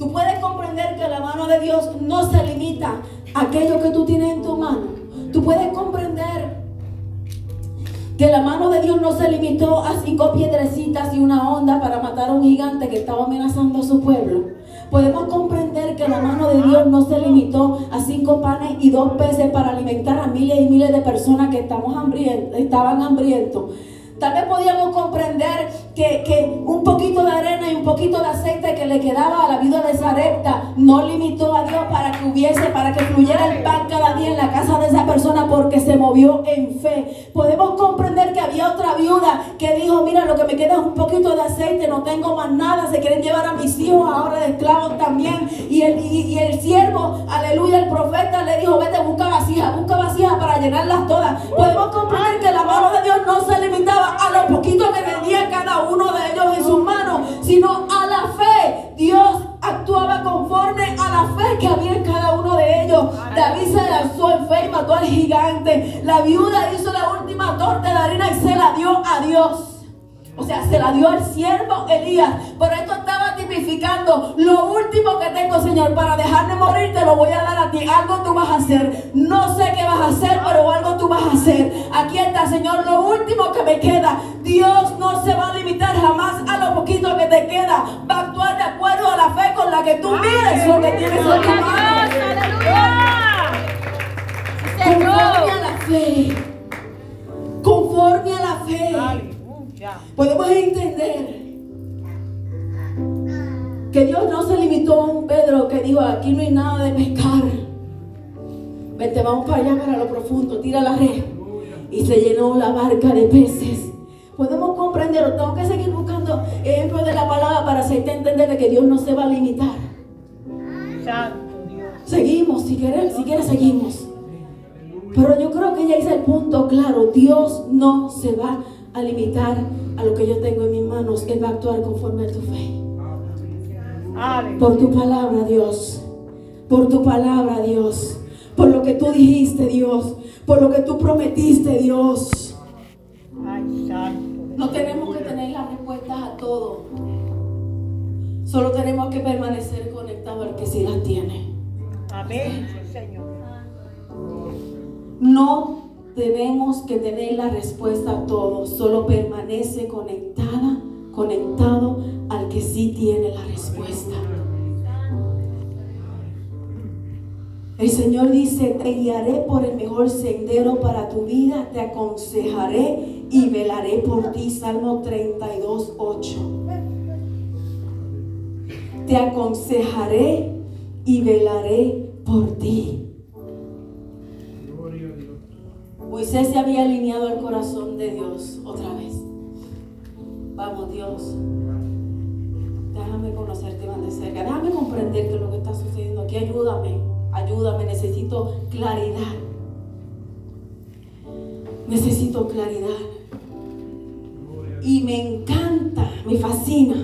Tú puedes comprender que la mano de Dios no se limita a aquello que tú tienes en tu mano. Tú puedes comprender que la mano de Dios no se limitó a cinco piedrecitas y una onda para matar a un gigante que estaba amenazando a su pueblo podemos comprender que la mano de Dios no se limitó a cinco panes y dos peces para alimentar a miles y miles de personas que estaban hambrientos. Tal podíamos comprender que, un poquito de arena y un poquito de aceite que le quedaba a la vida de Sarepta no limitó a Dios para que hubiese, para que fluyera el pan cada día en la casa de esa persona porque se movió en fe. Podemos comprender que había otra viuda que dijo, mira, lo que me queda es un poquito de aceite, no tengo más nada, se quieren llevar a mis hijos ahora de esclavos también. Y el, y, el siervo, aleluya, el profeta le dijo, vete, busca vasijas, busca vasijas para llenarlas todas. Podemos comprender que la mano de Dios no se limitaba a lo poquito que tenía cada uno de ellos en sus manos, sino a la fe. Dios actuaba conforme a la fe que había en cada uno de ellos. David se lanzó en fe y mató al gigante. La viuda hizo la última torta de harina y se la dio a Dios. O sea, se la dio al siervo Elías. Por esto estaba tipificando lo último que tengo, Señor, para dejarme morir, te lo voy a dar a ti. Algo tú vas a hacer. No sé qué vas a hacer, pero algo tú vas a hacer. Aquí está, Señor, lo último que me queda. Dios no se va a limitar jamás a lo poquito que te queda. Va a actuar de acuerdo a la fe con la que tú mires lo que tienes en tu mano. Conforme a la fe. Conforme a la fe. Podemos entender que Dios no se limitó a un Pedro que dijo, aquí no hay nada de pescar. Vete, vamos para allá, para lo profundo, tira la red. Y se llenó la barca de peces. Podemos comprenderlo. Tengo que seguir buscando ejemplos de la palabra para hacerte entender que Dios no se va a limitar. Seguimos, si quieres, si quieres seguimos. Pero yo creo que ya hice el punto claro. Dios no se va a limitar a lo que yo tengo en mis manos. Él va a actuar conforme a tu fe. Por tu palabra, Dios. Por tu palabra, Dios. Por lo que tú dijiste, Dios. Por lo que tú prometiste, Dios. No tenemos que tener las respuestas a todo. Solo tenemos que permanecer conectados al que sí las tiene. Amén, Señor. No tenemos que tener la respuesta a todo. Solo permanece conectada, conectado al que sí tiene la respuesta. El Señor dice, te guiaré por el mejor sendero para tu vida, te aconsejaré y velaré por ti. Salmo 32, 8. Te aconsejaré y velaré por ti. Moisés se había alineado al corazón de Dios otra vez. Vamos, Dios. Déjame conocerte más de cerca. Déjame comprender qué es lo que está sucediendo aquí. Ayúdame. Ayúdame. Necesito claridad. Necesito claridad. Y me encanta, me fascina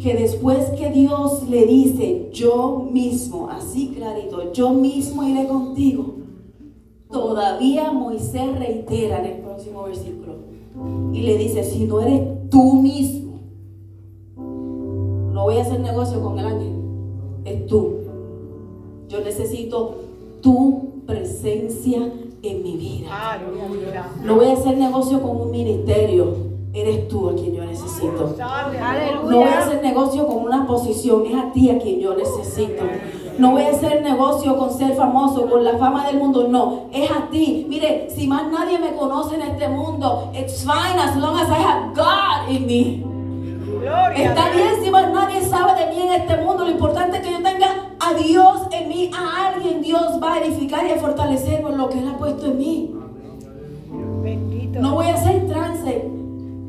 que después que Dios le dice, yo mismo, así clarito, yo mismo iré contigo, todavía Moisés reitera en el próximo versículo y le dice, si no eres tú mismo, no voy a hacer negocio con el ángel, es tú. Yo necesito tu presencia en mi vida. No voy a hacer negocio con un ministerio. Eres tú a quien yo necesito. No voy a hacer negocio con una posición, es a ti a quien yo necesito. No voy a hacer negocio con ser famoso, con la fama del mundo, no, es a ti. Mire, si más nadie me conoce en este mundo, it's fine as long as I have God in me. Gloria Está bien si más nadie sabe de mí en este mundo, lo importante es que yo tenga a Dios en mí, a alguien Dios va a edificar y a fortalecer por lo que Él ha puesto en mí. Bendito. No voy a hacer trance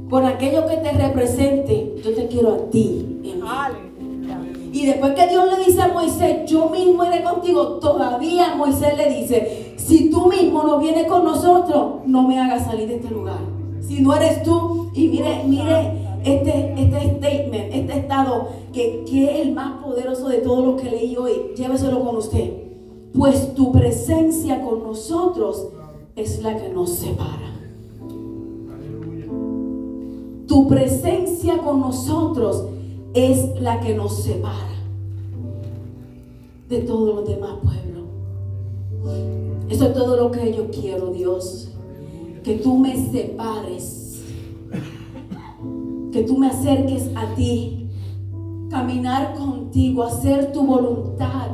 con aquello que te represente. Yo te quiero a ti. en mí. Y después que Dios le dice a Moisés, yo mismo iré contigo, todavía Moisés le dice, si tú mismo no vienes con nosotros, no me hagas salir de este lugar. Si no eres tú, y mire, mire este, este statement, este estado, que, que es el más poderoso de todo lo que leí hoy, lléveselo con usted. Pues tu presencia con nosotros es la que nos separa. Tu presencia con nosotros es la que nos separa de todos los demás pueblos. Eso es todo lo que yo quiero, Dios. Que tú me separes. Que tú me acerques a ti. Caminar contigo, hacer tu voluntad.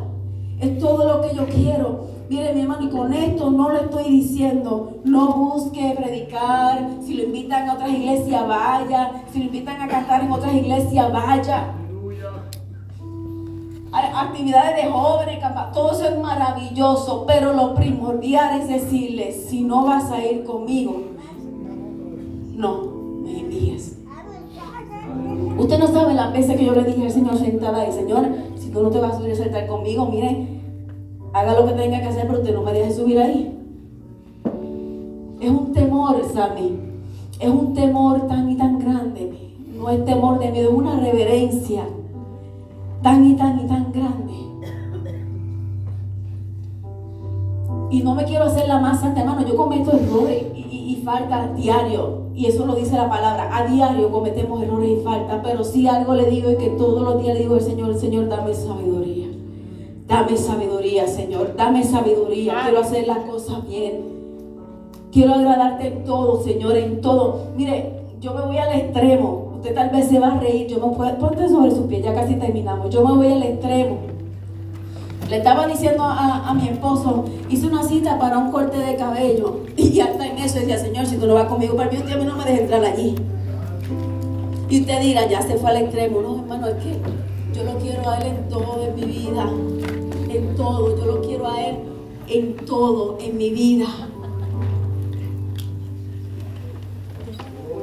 Es todo lo que yo quiero. Mire, mi hermano, y con esto no le estoy diciendo, no busque predicar. Si lo invitan a otras iglesias, vaya. Si lo invitan a cantar en otras iglesias, vaya. Actividades de jóvenes, todo eso es maravilloso, pero lo primordial es decirle, si no vas a ir conmigo, no me envíes. Usted no sabe las veces que yo le dije al Señor sentada ahí, Señor, si tú no te vas a subir a sentar conmigo, mire, haga lo que tenga que hacer, pero usted no me deje subir ahí. Es un temor, Sammy. Es un temor tan y tan grande. No es temor de miedo, es una reverencia tan y tan y tan grande. Y no me quiero hacer la más santa, hermano. Yo cometo errores y, y, y faltas diario. Y eso lo dice la palabra. A diario cometemos errores y faltas. Pero si algo le digo es que todos los días le digo al Señor, Señor, dame sabiduría. Dame sabiduría, Señor. Dame sabiduría. Quiero hacer las cosas bien. Quiero agradarte en todo, Señor, en todo. Mire, yo me voy al extremo. Usted tal vez se va a reír. Yo me puedo, ponte sobre sus pies, ya casi terminamos. Yo me voy al extremo. Le estaba diciendo a, a mi esposo, hice una cita para un corte de cabello. Y ya está en eso. Decía, Señor, si tú no vas conmigo para el mío, a mí no me dejes entrar allí. Y usted dirá, ya se fue al extremo. No, hermano, es que yo lo quiero a Él en todo en mi vida. Todo. Yo lo quiero a Él en todo en mi vida.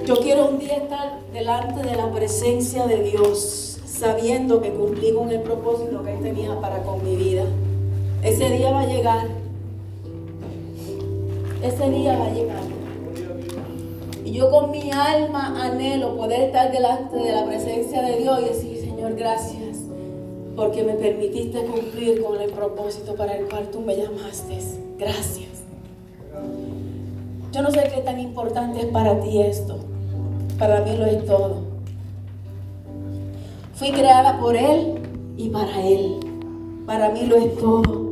Yo quiero un día estar delante de la presencia de Dios, sabiendo que cumplí con el propósito que Él tenía para con mi vida. Ese día va a llegar. Ese día va a llegar. Y yo con mi alma anhelo poder estar delante de la presencia de Dios y decir, Señor, gracias, porque me permitiste cumplir con el propósito para el cual tú me llamaste. Gracias. Yo no sé qué tan importante es para ti esto. Para mí lo es todo. Fui creada por Él y para Él. Para mí lo es todo.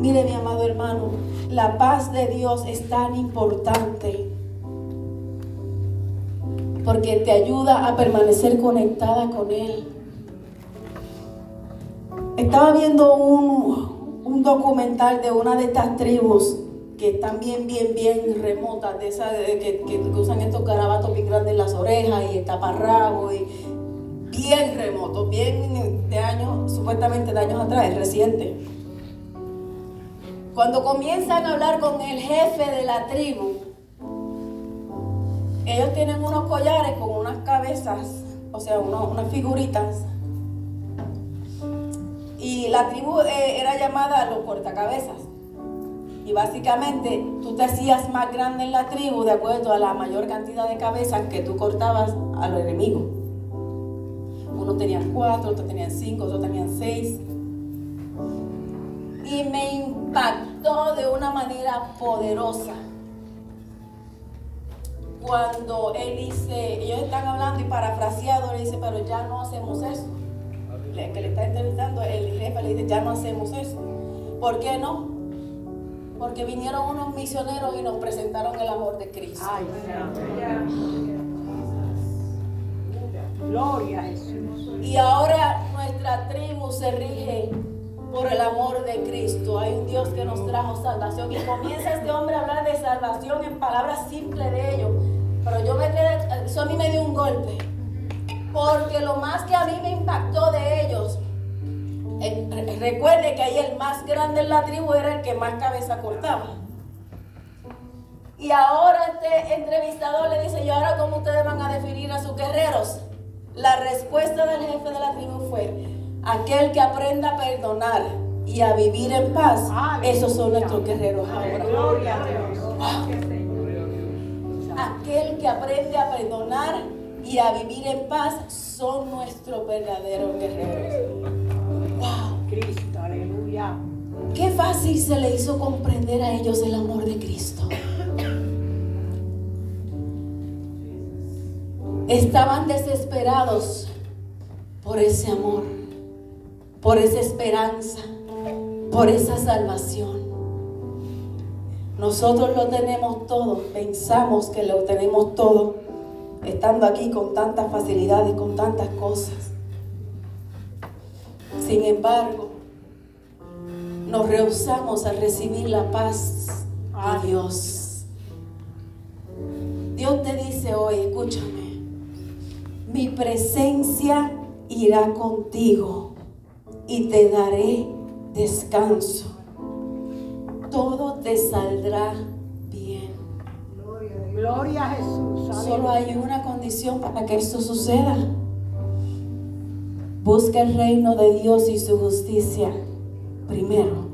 Mire mi amado hermano, la paz de Dios es tan importante porque te ayuda a permanecer conectada con Él. Estaba viendo un, un documental de una de estas tribus que están bien, bien, bien remotas, de esas que, que usan estos garabatos bien grandes en las orejas y el taparrabo, y bien remotos, bien de años, supuestamente de años atrás, reciente. Cuando comienzan a hablar con el jefe de la tribu, ellos tienen unos collares con unas cabezas, o sea, unas figuritas. Y la tribu eh, era llamada los cortacabezas. Y básicamente tú te hacías más grande en la tribu de acuerdo a la mayor cantidad de cabezas que tú cortabas a los enemigos. Unos tenían cuatro, otros tenían cinco, otros tenían seis. Y me impactó de una manera poderosa. Cuando él dice, ellos están hablando y parafraseado, le dice, pero ya no hacemos eso. Que le está entrevistando, el jefe le dice, ya no hacemos eso. ¿Por qué no? Porque vinieron unos misioneros y nos presentaron el amor de Cristo. Ay, Gloria a Jesús. Y ahora nuestra tribu se rige por el amor de Cristo. Hay un Dios que nos trajo salvación. Y comienza este hombre a hablar de salvación en palabras simples de ellos. Pero yo me quedé, eso a mí me dio un golpe. Porque lo más que a mí me impactó de ellos, eh, recuerde que ahí el más grande en la tribu era el que más cabeza cortaba. Y ahora este entrevistador le dice, ¿y ahora cómo ustedes van a definir a sus guerreros? La respuesta del jefe de la tribu fue, aquel que aprenda a perdonar y a vivir en paz, esos son nuestros guerreros ahora. Gloria a Dios. Aquel que aprende a perdonar y a vivir en paz son nuestros verdaderos guerreros. Wow. Cristo, aleluya. Qué fácil se le hizo comprender a ellos el amor de Cristo. Estaban desesperados por ese amor, por esa esperanza, por esa salvación. Nosotros lo tenemos todo, pensamos que lo tenemos todo, estando aquí con tantas facilidades, con tantas cosas. Sin embargo, nos rehusamos a recibir la paz de Dios. Dios te dice hoy, escúchame, mi presencia irá contigo y te daré descanso. Todo te saldrá. Gloria a Jesús. Solo hay una condición para que esto suceda. Busca el reino de Dios y su justicia primero.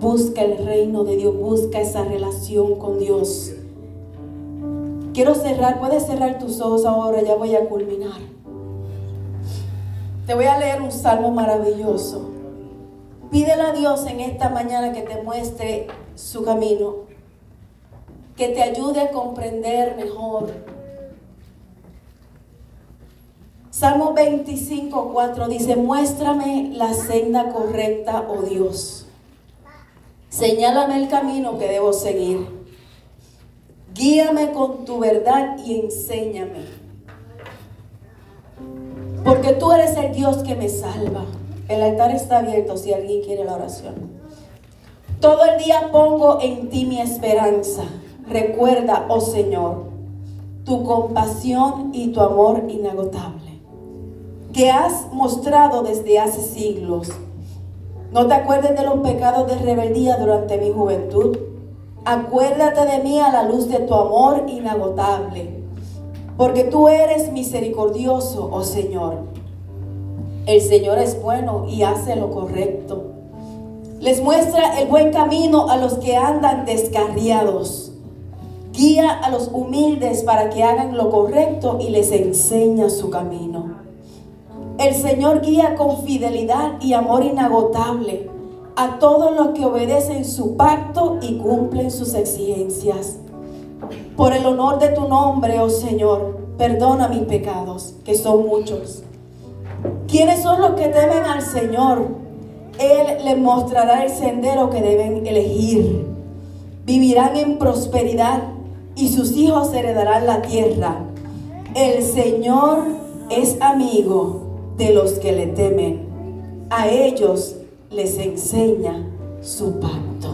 Busca el reino de Dios, busca esa relación con Dios. Quiero cerrar, puedes cerrar tus ojos ahora, ya voy a culminar. Te voy a leer un salmo maravilloso. Pídele a Dios en esta mañana que te muestre su camino, que te ayude a comprender mejor. Salmo 25, 4 dice, muéstrame la senda correcta, oh Dios. Señálame el camino que debo seguir. Guíame con tu verdad y enséñame. Porque tú eres el Dios que me salva. El altar está abierto si alguien quiere la oración. Todo el día pongo en ti mi esperanza. Recuerda, oh Señor, tu compasión y tu amor inagotable, que has mostrado desde hace siglos. No te acuerdes de los pecados de rebeldía durante mi juventud. Acuérdate de mí a la luz de tu amor inagotable, porque tú eres misericordioso, oh Señor. El Señor es bueno y hace lo correcto. Les muestra el buen camino a los que andan descarriados. Guía a los humildes para que hagan lo correcto y les enseña su camino. El Señor guía con fidelidad y amor inagotable a todos los que obedecen su pacto y cumplen sus exigencias. Por el honor de tu nombre, oh Señor, perdona mis pecados, que son muchos. ¿Quiénes son los que temen al Señor? Él les mostrará el sendero que deben elegir. Vivirán en prosperidad y sus hijos heredarán la tierra. El Señor es amigo de los que le temen. A ellos les enseña su pacto.